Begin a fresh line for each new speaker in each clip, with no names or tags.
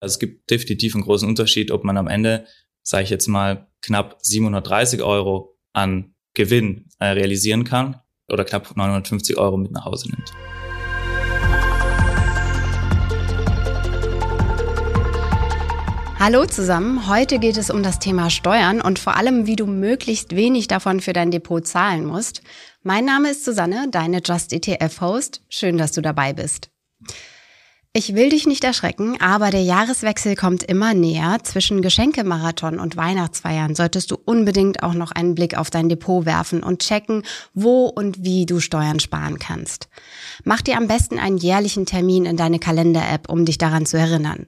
Also es gibt definitiv einen großen Unterschied, ob man am Ende, sage ich jetzt mal, knapp 730 Euro an Gewinn äh, realisieren kann oder knapp 950 Euro mit nach Hause nimmt.
Hallo zusammen, heute geht es um das Thema Steuern und vor allem, wie du möglichst wenig davon für dein Depot zahlen musst. Mein Name ist Susanne, deine Just ETF Host. Schön, dass du dabei bist. Ich will dich nicht erschrecken, aber der Jahreswechsel kommt immer näher. Zwischen Geschenkemarathon und Weihnachtsfeiern solltest du unbedingt auch noch einen Blick auf dein Depot werfen und checken, wo und wie du Steuern sparen kannst. Mach dir am besten einen jährlichen Termin in deine Kalender-App, um dich daran zu erinnern.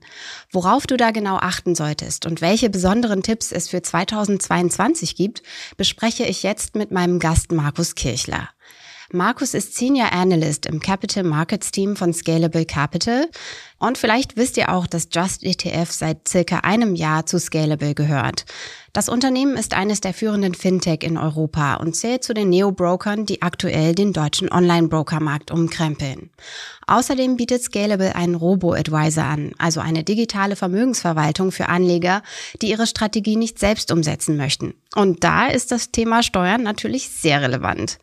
Worauf du da genau achten solltest und welche besonderen Tipps es für 2022 gibt, bespreche ich jetzt mit meinem Gast Markus Kirchler. Markus ist Senior Analyst im Capital Markets Team von Scalable Capital. Und vielleicht wisst ihr auch, dass Just ETF seit circa einem Jahr zu Scalable gehört. Das Unternehmen ist eines der führenden Fintech in Europa und zählt zu den Neo-Brokern, die aktuell den deutschen Online-Brokermarkt umkrempeln. Außerdem bietet Scalable einen Robo-Advisor an, also eine digitale Vermögensverwaltung für Anleger, die ihre Strategie nicht selbst umsetzen möchten. Und da ist das Thema Steuern natürlich sehr relevant.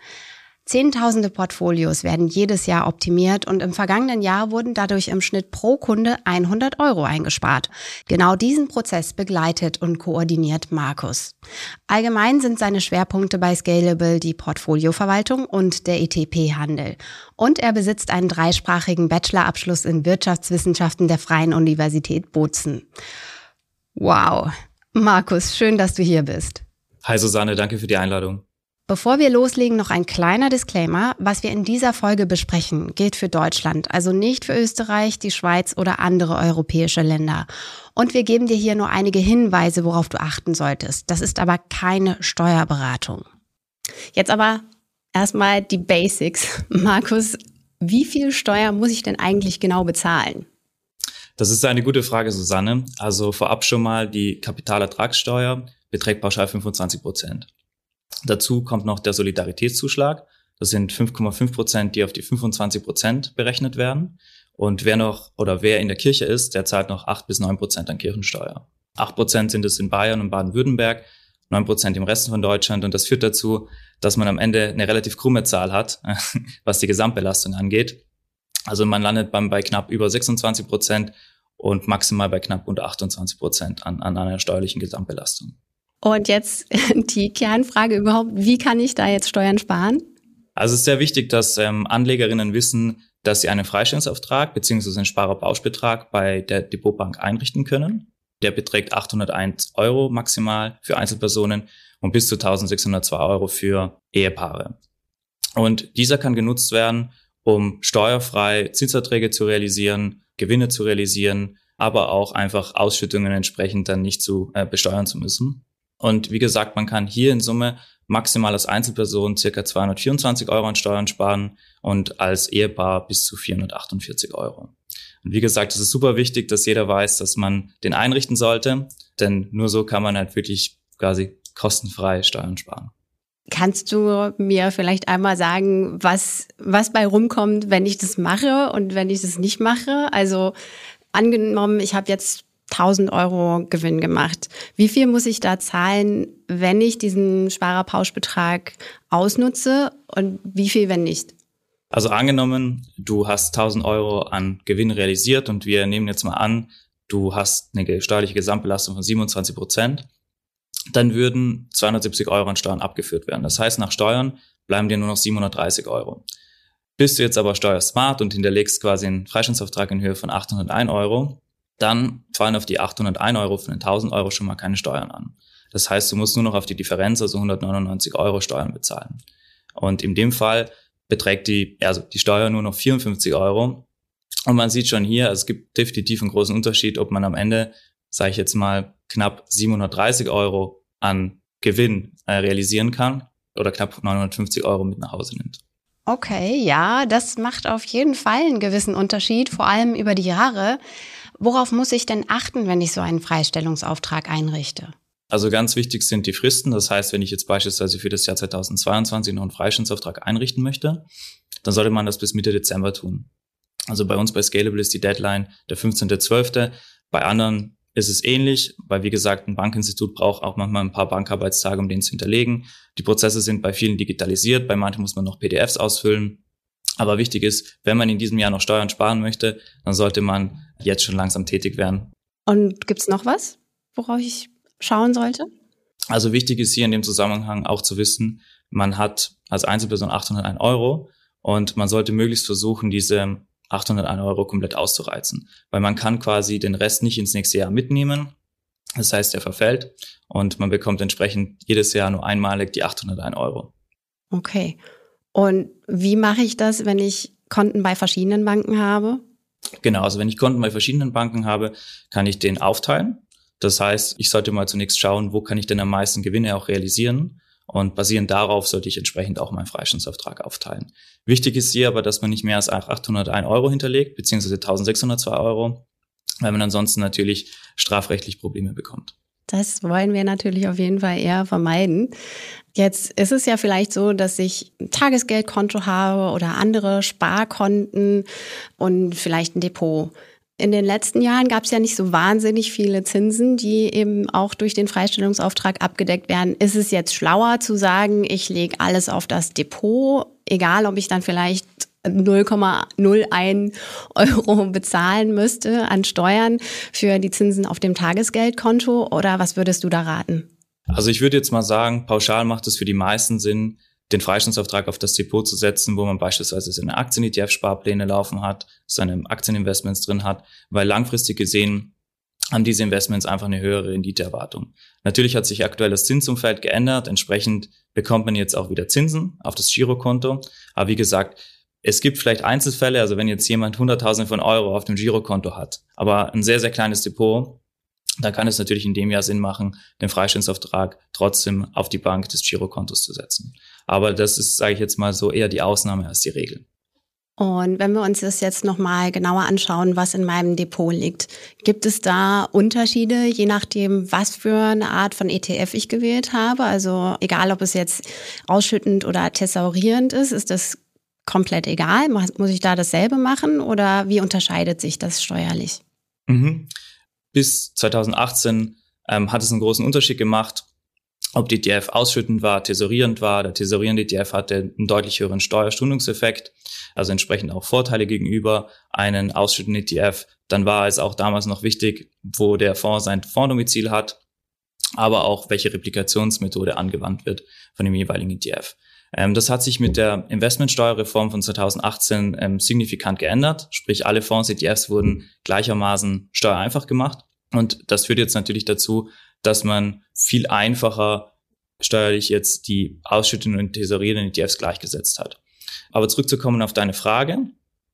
Zehntausende Portfolios werden jedes Jahr optimiert und im vergangenen Jahr wurden dadurch im Schnitt pro Kunde 100 Euro eingespart. Genau diesen Prozess begleitet und koordiniert Markus. Allgemein sind seine Schwerpunkte bei Scalable die Portfolioverwaltung und der ETP-Handel. Und er besitzt einen dreisprachigen Bachelorabschluss in Wirtschaftswissenschaften der Freien Universität Bozen. Wow. Markus, schön, dass du hier bist.
Hi Susanne, danke für die Einladung.
Bevor wir loslegen, noch ein kleiner Disclaimer. Was wir in dieser Folge besprechen, gilt für Deutschland, also nicht für Österreich, die Schweiz oder andere europäische Länder. Und wir geben dir hier nur einige Hinweise, worauf du achten solltest. Das ist aber keine Steuerberatung. Jetzt aber erstmal die Basics. Markus, wie viel Steuer muss ich denn eigentlich genau bezahlen?
Das ist eine gute Frage, Susanne. Also vorab schon mal die Kapitalertragssteuer beträgt pauschal 25 Prozent. Dazu kommt noch der Solidaritätszuschlag. Das sind 5,5 Prozent, die auf die 25 Prozent berechnet werden. Und wer noch oder wer in der Kirche ist, der zahlt noch 8 bis 9 Prozent an Kirchensteuer. 8 Prozent sind es in Bayern und Baden-Württemberg, 9 Prozent im Rest von Deutschland. Und das führt dazu, dass man am Ende eine relativ krumme Zahl hat, was die Gesamtbelastung angeht. Also man landet beim, bei knapp über 26 Prozent und maximal bei knapp unter 28 Prozent an, an einer steuerlichen Gesamtbelastung.
Und jetzt die Kernfrage überhaupt, wie kann ich da jetzt Steuern sparen?
Also es ist sehr wichtig, dass ähm, Anlegerinnen wissen, dass sie einen Freistellungsauftrag bzw. einen Sparerpauschbetrag bei der Depotbank einrichten können. Der beträgt 801 Euro maximal für Einzelpersonen und bis zu 1602 Euro für Ehepaare. Und dieser kann genutzt werden, um steuerfrei Zinserträge zu realisieren, Gewinne zu realisieren, aber auch einfach Ausschüttungen entsprechend dann nicht zu äh, besteuern zu müssen. Und wie gesagt, man kann hier in Summe maximal als Einzelperson circa 224 Euro an Steuern sparen und als Ehepaar bis zu 448 Euro. Und wie gesagt, es ist super wichtig, dass jeder weiß, dass man den einrichten sollte, denn nur so kann man halt wirklich quasi kostenfrei Steuern sparen.
Kannst du mir vielleicht einmal sagen, was, was bei rumkommt, wenn ich das mache und wenn ich das nicht mache? Also angenommen, ich habe jetzt 1000 Euro Gewinn gemacht. Wie viel muss ich da zahlen, wenn ich diesen Sparerpauschbetrag ausnutze und wie viel, wenn nicht?
Also angenommen, du hast 1000 Euro an Gewinn realisiert und wir nehmen jetzt mal an, du hast eine steuerliche Gesamtbelastung von 27 Prozent, dann würden 270 Euro an Steuern abgeführt werden. Das heißt, nach Steuern bleiben dir nur noch 730 Euro. Bist du jetzt aber steuersmart und hinterlegst quasi einen Freistellungsauftrag in Höhe von 801 Euro, dann fallen auf die 801 Euro von den 1000 Euro schon mal keine Steuern an. Das heißt, du musst nur noch auf die Differenz, also 199 Euro Steuern bezahlen. Und in dem Fall beträgt die, also die Steuer nur noch 54 Euro. Und man sieht schon hier, es gibt definitiv einen großen Unterschied, ob man am Ende, sage ich jetzt mal, knapp 730 Euro an Gewinn äh, realisieren kann oder knapp 950 Euro mit nach Hause nimmt.
Okay, ja, das macht auf jeden Fall einen gewissen Unterschied, vor allem über die Jahre. Worauf muss ich denn achten, wenn ich so einen Freistellungsauftrag einrichte?
Also ganz wichtig sind die Fristen. Das heißt, wenn ich jetzt beispielsweise für das Jahr 2022 noch einen Freistellungsauftrag einrichten möchte, dann sollte man das bis Mitte Dezember tun. Also bei uns bei Scalable ist die Deadline der 15.12. Bei anderen ist es ähnlich, weil wie gesagt, ein Bankinstitut braucht auch manchmal ein paar Bankarbeitstage, um den zu hinterlegen. Die Prozesse sind bei vielen digitalisiert, bei manchen muss man noch PDFs ausfüllen. Aber wichtig ist, wenn man in diesem Jahr noch Steuern sparen möchte, dann sollte man jetzt schon langsam tätig werden.
Und gibt's noch was, worauf ich schauen sollte?
Also wichtig ist hier in dem Zusammenhang auch zu wissen, man hat als Einzelperson 801 Euro und man sollte möglichst versuchen, diese 801 Euro komplett auszureizen, weil man kann quasi den Rest nicht ins nächste Jahr mitnehmen. Das heißt, er verfällt und man bekommt entsprechend jedes Jahr nur einmalig die 801 Euro.
Okay. Und wie mache ich das, wenn ich Konten bei verschiedenen Banken habe?
Genau, also wenn ich Konten bei verschiedenen Banken habe, kann ich den aufteilen. Das heißt, ich sollte mal zunächst schauen, wo kann ich denn am meisten Gewinne auch realisieren. Und basierend darauf sollte ich entsprechend auch meinen Freistellungsauftrag aufteilen. Wichtig ist hier aber, dass man nicht mehr als 801 Euro hinterlegt, beziehungsweise 1602 Euro, weil man ansonsten natürlich strafrechtlich Probleme bekommt.
Das wollen wir natürlich auf jeden Fall eher vermeiden. Jetzt ist es ja vielleicht so, dass ich ein Tagesgeldkonto habe oder andere Sparkonten und vielleicht ein Depot. In den letzten Jahren gab es ja nicht so wahnsinnig viele Zinsen, die eben auch durch den Freistellungsauftrag abgedeckt werden. Ist es jetzt schlauer zu sagen, ich lege alles auf das Depot, egal ob ich dann vielleicht 0,01 Euro bezahlen müsste an Steuern für die Zinsen auf dem Tagesgeldkonto oder was würdest du da raten?
Also ich würde jetzt mal sagen, pauschal macht es für die meisten Sinn, den Freistellungsauftrag auf das Depot zu setzen, wo man beispielsweise seine Aktien-ETF-Sparpläne laufen hat, seine Aktieninvestments drin hat, weil langfristig gesehen haben diese Investments einfach eine höhere Renditeerwartung. Natürlich hat sich aktuell das Zinsumfeld geändert, entsprechend bekommt man jetzt auch wieder Zinsen auf das Girokonto. Aber wie gesagt, es gibt vielleicht Einzelfälle, also wenn jetzt jemand Hunderttausende von Euro auf dem Girokonto hat, aber ein sehr, sehr kleines Depot, dann kann es natürlich in dem Jahr Sinn machen, den Freistellungsauftrag trotzdem auf die Bank des Girokontos zu setzen. Aber das ist, sage ich jetzt mal so, eher die Ausnahme als die Regel.
Und wenn wir uns das jetzt nochmal genauer anschauen, was in meinem Depot liegt, gibt es da Unterschiede, je nachdem, was für eine Art von ETF ich gewählt habe? Also egal, ob es jetzt ausschüttend oder thesaurierend ist, ist das komplett egal? Muss ich da dasselbe machen oder wie unterscheidet sich das steuerlich?
Mhm. Bis 2018 ähm, hat es einen großen Unterschied gemacht, ob die ETF ausschüttend war, tesorierend war. Der tesorierende ETF hatte einen deutlich höheren Steuerstundungseffekt, also entsprechend auch Vorteile gegenüber einen ausschüttenden ETF. Dann war es auch damals noch wichtig, wo der Fonds sein Fonddomizil hat, aber auch welche Replikationsmethode angewandt wird von dem jeweiligen ETF. Ähm, das hat sich mit der Investmentsteuerreform von 2018 ähm, signifikant geändert. Sprich, alle Fonds, ETFs wurden gleichermaßen steuereinfach gemacht. Und das führt jetzt natürlich dazu, dass man viel einfacher steuerlich jetzt die ausschüttenden und tesorierenden ETFs gleichgesetzt hat. Aber zurückzukommen auf deine Frage.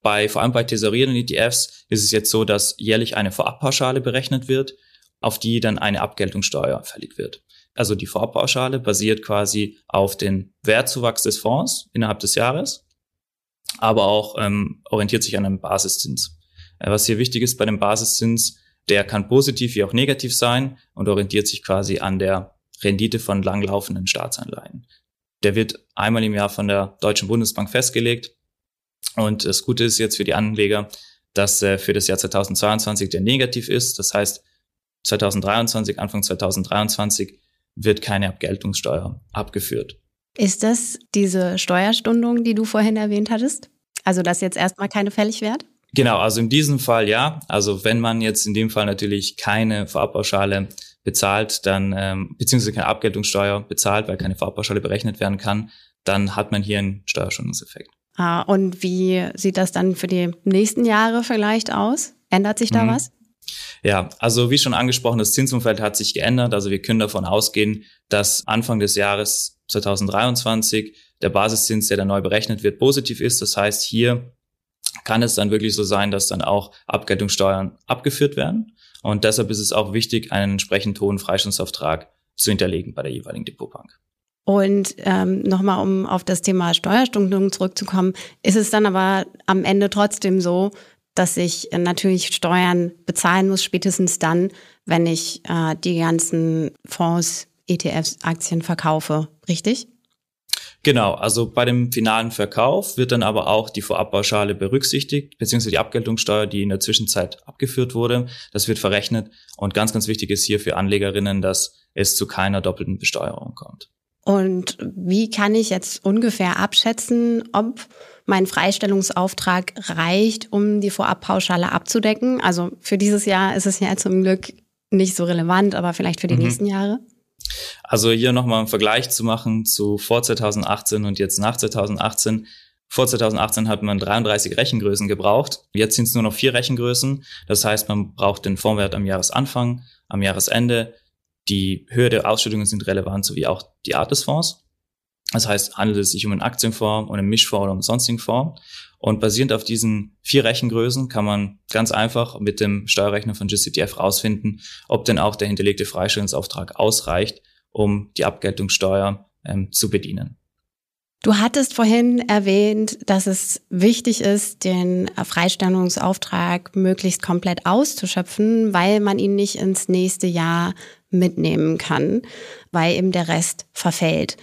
Bei, vor allem bei tesorierenden ETFs ist es jetzt so, dass jährlich eine Vorabpauschale berechnet wird, auf die dann eine Abgeltungssteuer fällig wird. Also die Vorpauschale basiert quasi auf den Wertzuwachs des Fonds innerhalb des Jahres, aber auch ähm, orientiert sich an einem Basiszins. Äh, was hier wichtig ist bei dem Basiszins, der kann positiv wie auch negativ sein und orientiert sich quasi an der Rendite von langlaufenden Staatsanleihen. Der wird einmal im Jahr von der Deutschen Bundesbank festgelegt. Und das Gute ist jetzt für die Anleger, dass äh, für das Jahr 2022 der negativ ist. Das heißt, 2023, Anfang 2023 wird keine Abgeltungssteuer abgeführt.
Ist das diese Steuerstundung, die du vorhin erwähnt hattest? Also, dass jetzt erstmal keine fällig wird?
Genau, also in diesem Fall ja. Also wenn man jetzt in dem Fall natürlich keine Vorabpauschale bezahlt, dann ähm, beziehungsweise keine Abgeltungssteuer bezahlt, weil keine Vorabpauschale berechnet werden kann, dann hat man hier einen Steuerstundungseffekt.
Ah, und wie sieht das dann für die nächsten Jahre vielleicht aus? Ändert sich da mhm. was?
Ja, also wie schon angesprochen, das Zinsumfeld hat sich geändert. Also wir können davon ausgehen, dass Anfang des Jahres 2023 der Basiszins, der dann neu berechnet wird, positiv ist. Das heißt, hier kann es dann wirklich so sein, dass dann auch Abgeltungssteuern abgeführt werden. Und deshalb ist es auch wichtig, einen entsprechend hohen Freistellungsauftrag zu hinterlegen bei der jeweiligen Depotbank.
Und ähm, nochmal, um auf das Thema Steuerstundung zurückzukommen, ist es dann aber am Ende trotzdem so, dass ich natürlich Steuern bezahlen muss, spätestens dann, wenn ich äh, die ganzen Fonds, ETFs, Aktien verkaufe, richtig?
Genau, also bei dem finalen Verkauf wird dann aber auch die Vorabpauschale berücksichtigt, beziehungsweise die Abgeltungssteuer, die in der Zwischenzeit abgeführt wurde. Das wird verrechnet. Und ganz, ganz wichtig ist hier für Anlegerinnen, dass es zu keiner doppelten Besteuerung kommt.
Und wie kann ich jetzt ungefähr abschätzen, ob mein Freistellungsauftrag reicht, um die Vorabpauschale abzudecken? Also für dieses Jahr ist es ja zum Glück nicht so relevant, aber vielleicht für die mhm. nächsten Jahre?
Also hier nochmal einen Vergleich zu machen zu vor 2018 und jetzt nach 2018. Vor 2018 hat man 33 Rechengrößen gebraucht. Jetzt sind es nur noch vier Rechengrößen. Das heißt, man braucht den Fondswert am Jahresanfang, am Jahresende. Die Höhe der Ausschüttungen sind relevant, sowie auch die Art des Fonds. Das heißt, handelt es sich um einen Aktienfonds, um einen Mischfonds oder um einen sonstigen Fonds. Und basierend auf diesen vier Rechengrößen kann man ganz einfach mit dem Steuerrechner von GCTF rausfinden, ob denn auch der hinterlegte Freistellungsauftrag ausreicht, um die Abgeltungssteuer ähm, zu bedienen.
Du hattest vorhin erwähnt, dass es wichtig ist, den Freistellungsauftrag möglichst komplett auszuschöpfen, weil man ihn nicht ins nächste Jahr mitnehmen kann, weil eben der Rest verfällt.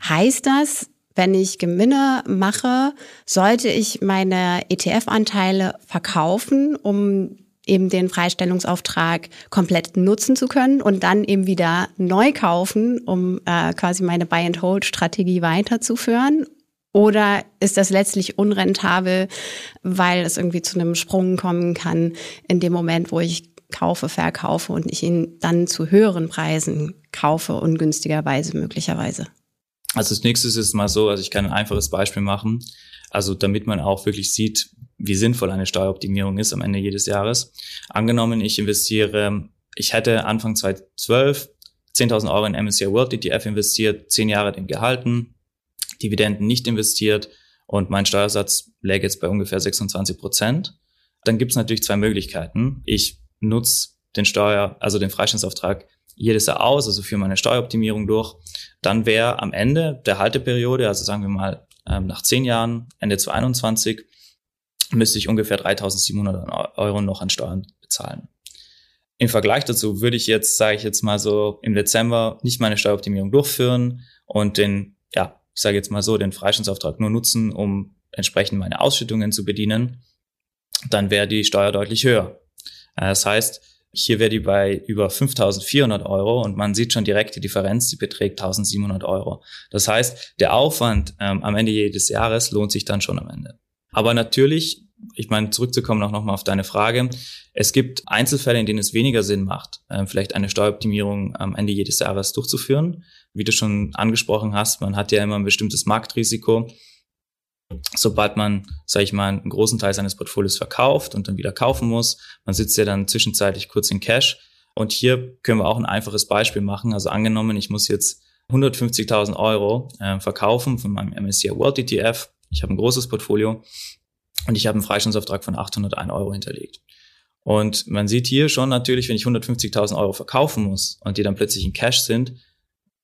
Heißt das, wenn ich Gewinne mache, sollte ich meine ETF-Anteile verkaufen, um eben den Freistellungsauftrag komplett nutzen zu können und dann eben wieder neu kaufen, um äh, quasi meine Buy-and-Hold-Strategie weiterzuführen? Oder ist das letztlich unrentabel, weil es irgendwie zu einem Sprung kommen kann in dem Moment, wo ich kaufe, verkaufe und ich ihn dann zu höheren Preisen kaufe, ungünstigerweise möglicherweise?
Also das nächste ist mal so, also ich kann ein einfaches Beispiel machen. Also damit man auch wirklich sieht, wie sinnvoll eine Steueroptimierung ist am Ende jedes Jahres. Angenommen, ich investiere, ich hätte Anfang 2012 10.000 Euro in MSCI World ETF investiert, zehn Jahre den gehalten, Dividenden nicht investiert und mein Steuersatz läge jetzt bei ungefähr 26 Prozent. Dann gibt es natürlich zwei Möglichkeiten. Ich nutze den Steuer, also den Freistellungsauftrag jedes Jahr aus, also für meine Steueroptimierung durch. Dann wäre am Ende der Halteperiode, also sagen wir mal ähm, nach zehn Jahren, Ende 2021, müsste ich ungefähr 3.700 Euro noch an Steuern bezahlen. Im Vergleich dazu würde ich jetzt, sage ich jetzt mal so, im Dezember nicht meine Steueroptimierung durchführen und den, ja, ich sage jetzt mal so, den Freistellungsauftrag nur nutzen, um entsprechend meine Ausschüttungen zu bedienen, dann wäre die Steuer deutlich höher. Äh, das heißt, hier wäre die bei über 5.400 Euro und man sieht schon direkt die Differenz, die beträgt 1.700 Euro. Das heißt, der Aufwand ähm, am Ende jedes Jahres lohnt sich dann schon am Ende. Aber natürlich, ich meine, zurückzukommen auch nochmal auf deine Frage, es gibt Einzelfälle, in denen es weniger Sinn macht, äh, vielleicht eine Steueroptimierung am Ende jedes Jahres durchzuführen. Wie du schon angesprochen hast, man hat ja immer ein bestimmtes Marktrisiko sobald man, sage ich mal, einen großen Teil seines Portfolios verkauft und dann wieder kaufen muss. Man sitzt ja dann zwischenzeitlich kurz in Cash. Und hier können wir auch ein einfaches Beispiel machen. Also angenommen, ich muss jetzt 150.000 Euro äh, verkaufen von meinem MSCI World ETF. Ich habe ein großes Portfolio und ich habe einen Freistellungsauftrag von 801 Euro hinterlegt. Und man sieht hier schon natürlich, wenn ich 150.000 Euro verkaufen muss und die dann plötzlich in Cash sind,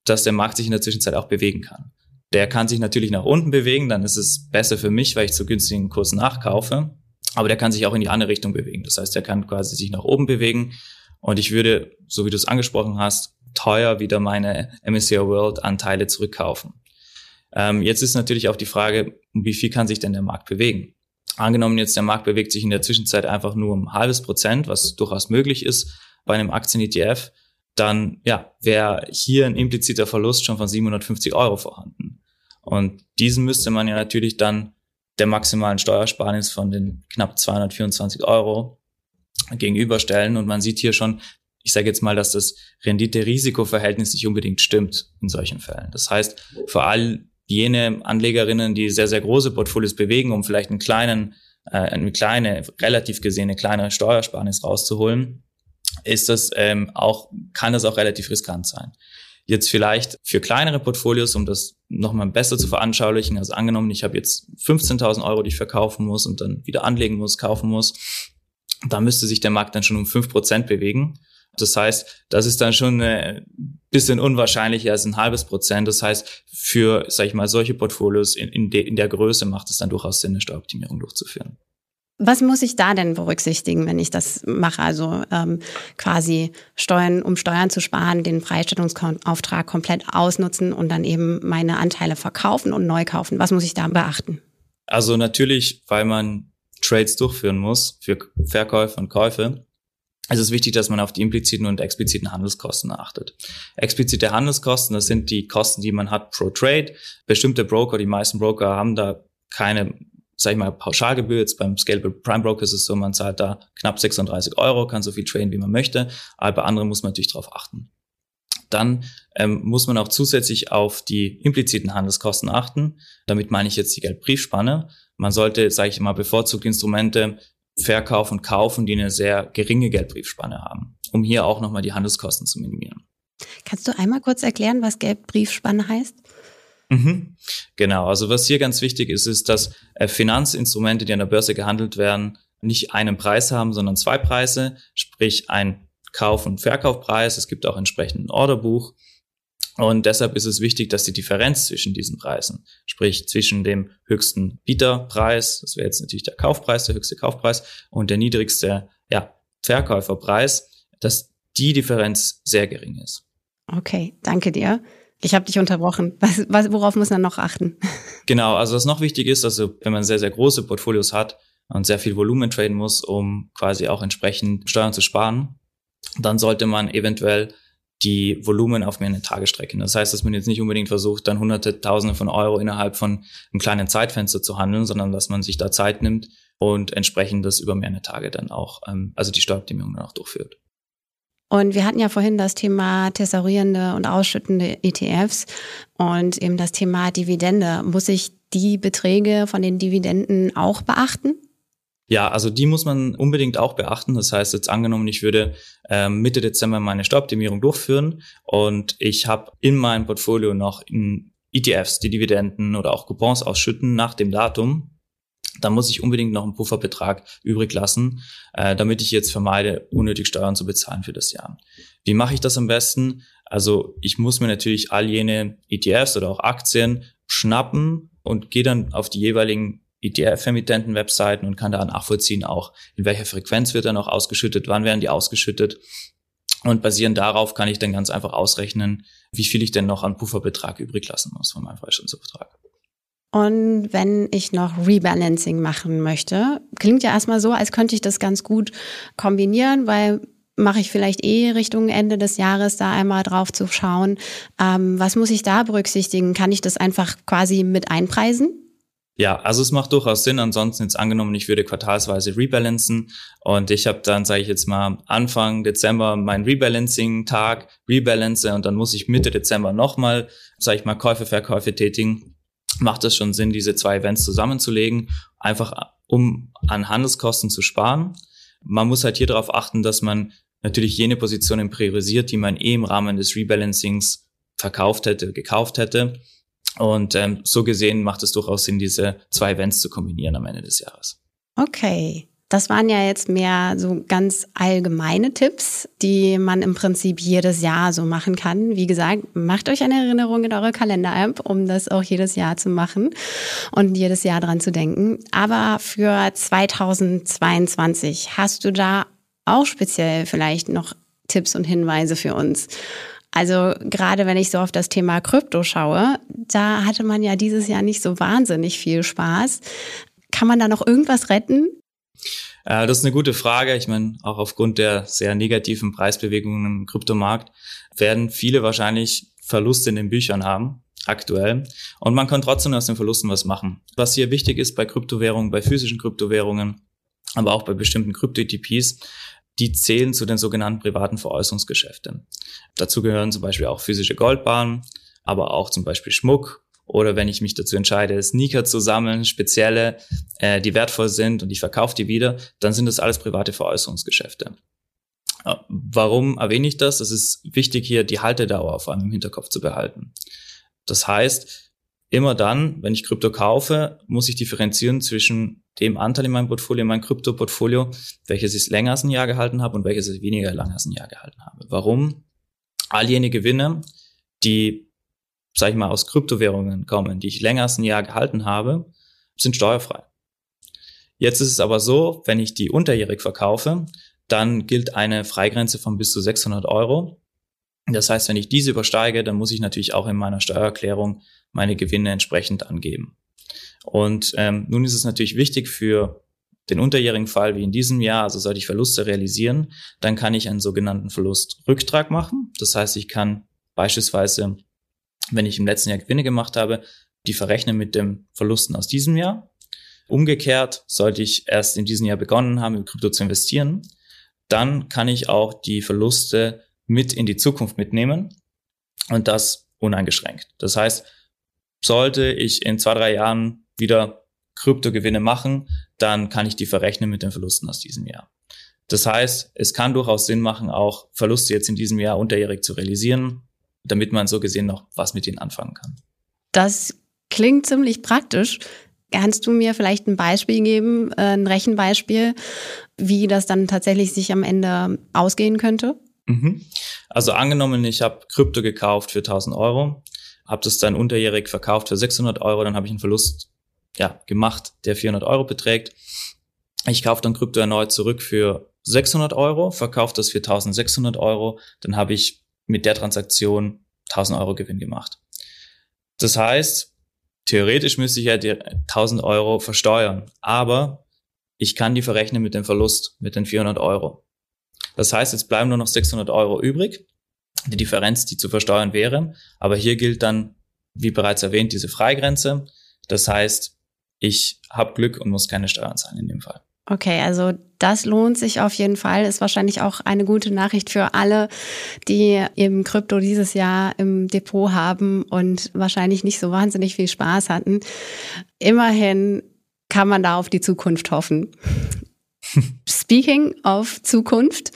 dass der Markt sich in der Zwischenzeit auch bewegen kann. Der kann sich natürlich nach unten bewegen, dann ist es besser für mich, weil ich zu günstigen Kurs nachkaufe. Aber der kann sich auch in die andere Richtung bewegen. Das heißt, der kann quasi sich nach oben bewegen. Und ich würde, so wie du es angesprochen hast, teuer wieder meine MSCI World Anteile zurückkaufen. Ähm, jetzt ist natürlich auch die Frage, wie viel kann sich denn der Markt bewegen? Angenommen jetzt der Markt bewegt sich in der Zwischenzeit einfach nur um ein halbes Prozent, was durchaus möglich ist bei einem Aktien-ETF, dann ja, wäre hier ein impliziter Verlust schon von 750 Euro vorhanden. Und diesen müsste man ja natürlich dann der maximalen Steuersparnis von den knapp 224 Euro gegenüberstellen. Und man sieht hier schon, ich sage jetzt mal, dass das Rendite-Risiko-Verhältnis nicht unbedingt stimmt in solchen Fällen. Das heißt, vor allem jene Anlegerinnen, die sehr, sehr große Portfolios bewegen, um vielleicht einen kleinen, äh, eine kleine, relativ gesehen eine kleine Steuersparnis rauszuholen, ist das ähm, auch, kann das auch relativ riskant sein. Jetzt vielleicht für kleinere Portfolios, um das nochmal besser zu veranschaulichen, also angenommen, ich habe jetzt 15.000 Euro, die ich verkaufen muss und dann wieder anlegen muss, kaufen muss, da müsste sich der Markt dann schon um fünf Prozent bewegen. Das heißt, das ist dann schon ein bisschen unwahrscheinlicher als ein halbes Prozent. Das heißt, für, sag ich mal, solche Portfolios in, in, de, in der Größe macht es dann durchaus Sinn, eine Steueroptimierung durchzuführen.
Was muss ich da denn berücksichtigen, wenn ich das mache? Also ähm, quasi Steuern, um Steuern zu sparen, den Freistellungsauftrag komplett ausnutzen und dann eben meine Anteile verkaufen und neu kaufen. Was muss ich da beachten?
Also natürlich, weil man Trades durchführen muss für Verkäufe und Käufe, es ist wichtig, dass man auf die impliziten und expliziten Handelskosten achtet. Explizite Handelskosten, das sind die Kosten, die man hat pro Trade. Bestimmte Broker, die meisten Broker haben da keine sag ich mal, Pauschalgebühr. Jetzt beim Scalable Prime Broker ist es so, man zahlt da knapp 36 Euro, kann so viel traden, wie man möchte. Aber bei anderen muss man natürlich darauf achten. Dann ähm, muss man auch zusätzlich auf die impliziten Handelskosten achten. Damit meine ich jetzt die Geldbriefspanne. Man sollte, sage ich mal, bevorzugt Instrumente verkaufen und kaufen, die eine sehr geringe Geldbriefspanne haben, um hier auch nochmal die Handelskosten zu minimieren.
Kannst du einmal kurz erklären, was Geldbriefspanne heißt?
Mhm. Genau, also was hier ganz wichtig ist, ist, dass äh, Finanzinstrumente, die an der Börse gehandelt werden, nicht einen Preis haben, sondern zwei Preise, sprich ein Kauf- und Verkaufpreis. Es gibt auch entsprechend ein Orderbuch. Und deshalb ist es wichtig, dass die Differenz zwischen diesen Preisen, sprich zwischen dem höchsten Bieterpreis, das wäre jetzt natürlich der Kaufpreis, der höchste Kaufpreis, und der niedrigste ja, Verkäuferpreis, dass die Differenz sehr gering ist.
Okay, danke dir. Ich habe dich unterbrochen. Was, was, worauf muss man noch achten?
Genau, also was noch wichtig ist, also wenn man sehr, sehr große Portfolios hat und sehr viel Volumen traden muss, um quasi auch entsprechend Steuern zu sparen, dann sollte man eventuell die Volumen auf mehrere Tage strecken. Das heißt, dass man jetzt nicht unbedingt versucht, dann hunderte, tausende von Euro innerhalb von einem kleinen Zeitfenster zu handeln, sondern dass man sich da Zeit nimmt und entsprechend das über mehrere Tage dann auch, ähm, also die Steueroptimierung dann auch durchführt.
Und wir hatten ja vorhin das Thema tessorierende und ausschüttende ETFs und eben das Thema Dividende. Muss ich die Beträge von den Dividenden auch beachten?
Ja, also die muss man unbedingt auch beachten. Das heißt, jetzt angenommen, ich würde ähm, Mitte Dezember meine Steueroptimierung durchführen und ich habe in meinem Portfolio noch in ETFs die Dividenden oder auch Coupons ausschütten nach dem Datum, dann muss ich unbedingt noch einen Pufferbetrag übrig lassen, äh, damit ich jetzt vermeide, unnötig Steuern zu bezahlen für das Jahr. Wie mache ich das am besten? Also ich muss mir natürlich all jene ETFs oder auch Aktien schnappen und gehe dann auf die jeweiligen ETF-Emittenten-Webseiten und kann da nachvollziehen auch, in welcher Frequenz wird dann noch ausgeschüttet, wann werden die ausgeschüttet. Und basierend darauf kann ich dann ganz einfach ausrechnen, wie viel ich denn noch an Pufferbetrag übrig lassen muss von meinem Freistellungsbetrag.
Und wenn ich noch Rebalancing machen möchte, klingt ja erstmal so, als könnte ich das ganz gut kombinieren, weil mache ich vielleicht eh Richtung Ende des Jahres da einmal drauf zu schauen. Ähm, was muss ich da berücksichtigen? Kann ich das einfach quasi mit einpreisen?
Ja, also es macht durchaus Sinn. Ansonsten jetzt angenommen, ich würde quartalsweise rebalancen und ich habe dann, sage ich jetzt mal, Anfang Dezember meinen Rebalancing-Tag, rebalance und dann muss ich Mitte Dezember nochmal, sage ich mal, Käufe, Verkäufe tätigen macht es schon Sinn, diese zwei Events zusammenzulegen, einfach um an Handelskosten zu sparen. Man muss halt hier darauf achten, dass man natürlich jene Positionen priorisiert, die man eh im Rahmen des Rebalancings verkauft hätte, gekauft hätte. Und ähm, so gesehen macht es durchaus Sinn, diese zwei Events zu kombinieren am Ende des Jahres.
Okay. Das waren ja jetzt mehr so ganz allgemeine Tipps, die man im Prinzip jedes Jahr so machen kann. Wie gesagt, macht euch eine Erinnerung in eure Kalender-App, um das auch jedes Jahr zu machen und jedes Jahr dran zu denken. Aber für 2022 hast du da auch speziell vielleicht noch Tipps und Hinweise für uns? Also gerade wenn ich so auf das Thema Krypto schaue, da hatte man ja dieses Jahr nicht so wahnsinnig viel Spaß. Kann man da noch irgendwas retten?
Äh, das ist eine gute Frage. Ich meine, auch aufgrund der sehr negativen Preisbewegungen im Kryptomarkt werden viele wahrscheinlich Verluste in den Büchern haben aktuell. Und man kann trotzdem aus den Verlusten was machen. Was hier wichtig ist bei Kryptowährungen, bei physischen Kryptowährungen, aber auch bei bestimmten Krypto-ETPs, die zählen zu den sogenannten privaten Veräußerungsgeschäften. Dazu gehören zum Beispiel auch physische Goldbahnen, aber auch zum Beispiel Schmuck oder wenn ich mich dazu entscheide, Sneaker zu sammeln, spezielle, äh, die wertvoll sind und ich verkaufe die wieder, dann sind das alles private Veräußerungsgeschäfte. Äh, warum erwähne ich das? Es ist wichtig, hier die Haltedauer auf einem Hinterkopf zu behalten. Das heißt, immer dann, wenn ich Krypto kaufe, muss ich differenzieren zwischen dem Anteil in meinem Portfolio, in meinem Krypto-Portfolio, welches ich länger als ein Jahr gehalten habe und welches ich weniger lang als ein Jahr gehalten habe. Warum? All jene Gewinne, die sag ich mal, aus Kryptowährungen kommen, die ich länger als ein Jahr gehalten habe, sind steuerfrei. Jetzt ist es aber so, wenn ich die unterjährig verkaufe, dann gilt eine Freigrenze von bis zu 600 Euro. Das heißt, wenn ich diese übersteige, dann muss ich natürlich auch in meiner Steuererklärung meine Gewinne entsprechend angeben. Und ähm, nun ist es natürlich wichtig für den unterjährigen Fall wie in diesem Jahr, also sollte ich Verluste realisieren, dann kann ich einen sogenannten Verlustrücktrag machen. Das heißt, ich kann beispielsweise, wenn ich im letzten Jahr Gewinne gemacht habe, die verrechnen mit den Verlusten aus diesem Jahr. Umgekehrt, sollte ich erst in diesem Jahr begonnen haben, in Krypto zu investieren, dann kann ich auch die Verluste mit in die Zukunft mitnehmen und das uneingeschränkt. Das heißt, sollte ich in zwei, drei Jahren wieder Kryptogewinne machen, dann kann ich die verrechnen mit den Verlusten aus diesem Jahr. Das heißt, es kann durchaus Sinn machen, auch Verluste jetzt in diesem Jahr unterjährig zu realisieren, damit man so gesehen noch was mit ihnen anfangen kann.
Das klingt ziemlich praktisch. Kannst du mir vielleicht ein Beispiel geben, äh, ein Rechenbeispiel, wie das dann tatsächlich sich am Ende ausgehen könnte?
Mhm. Also angenommen, ich habe Krypto gekauft für 1000 Euro, habe das dann unterjährig verkauft für 600 Euro, dann habe ich einen Verlust ja, gemacht, der 400 Euro beträgt. Ich kaufe dann Krypto erneut zurück für 600 Euro, verkaufe das für 1600 Euro, dann habe ich mit der Transaktion 1000 Euro Gewinn gemacht. Das heißt, theoretisch müsste ich ja die 1000 Euro versteuern, aber ich kann die verrechnen mit dem Verlust, mit den 400 Euro. Das heißt, jetzt bleiben nur noch 600 Euro übrig, die Differenz, die zu versteuern wäre. Aber hier gilt dann, wie bereits erwähnt, diese Freigrenze. Das heißt, ich habe Glück und muss keine Steuern zahlen in dem Fall.
Okay, also das lohnt sich auf jeden Fall. Ist wahrscheinlich auch eine gute Nachricht für alle, die eben Krypto dieses Jahr im Depot haben und wahrscheinlich nicht so wahnsinnig viel Spaß hatten. Immerhin kann man da auf die Zukunft hoffen. Speaking of Zukunft,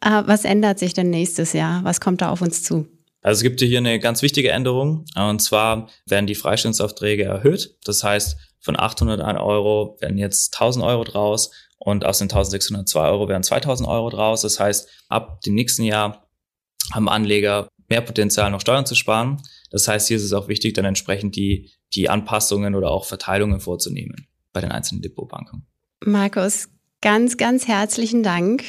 äh, was ändert sich denn nächstes Jahr? Was kommt da auf uns zu?
Also es gibt hier eine ganz wichtige Änderung. Und zwar werden die Freistellungsaufträge erhöht. Das heißt, von 801 Euro werden jetzt 1000 Euro draus und aus den 1602 Euro werden 2000 Euro draus. Das heißt, ab dem nächsten Jahr haben Anleger mehr Potenzial, noch Steuern zu sparen. Das heißt, hier ist es auch wichtig, dann entsprechend die, die Anpassungen oder auch Verteilungen vorzunehmen bei den einzelnen Depotbanken.
Markus, ganz, ganz herzlichen Dank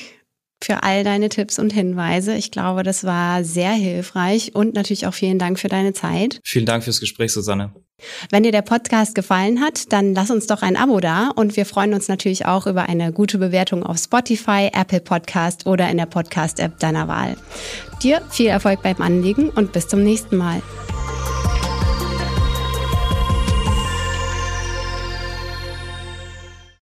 für all deine Tipps und Hinweise. Ich glaube, das war sehr hilfreich und natürlich auch vielen Dank für deine Zeit.
Vielen Dank fürs Gespräch, Susanne.
Wenn dir der Podcast gefallen hat, dann lass uns doch ein Abo da und wir freuen uns natürlich auch über eine gute Bewertung auf Spotify, Apple Podcast oder in der Podcast-App deiner Wahl. Dir viel Erfolg beim Anlegen und bis zum nächsten Mal.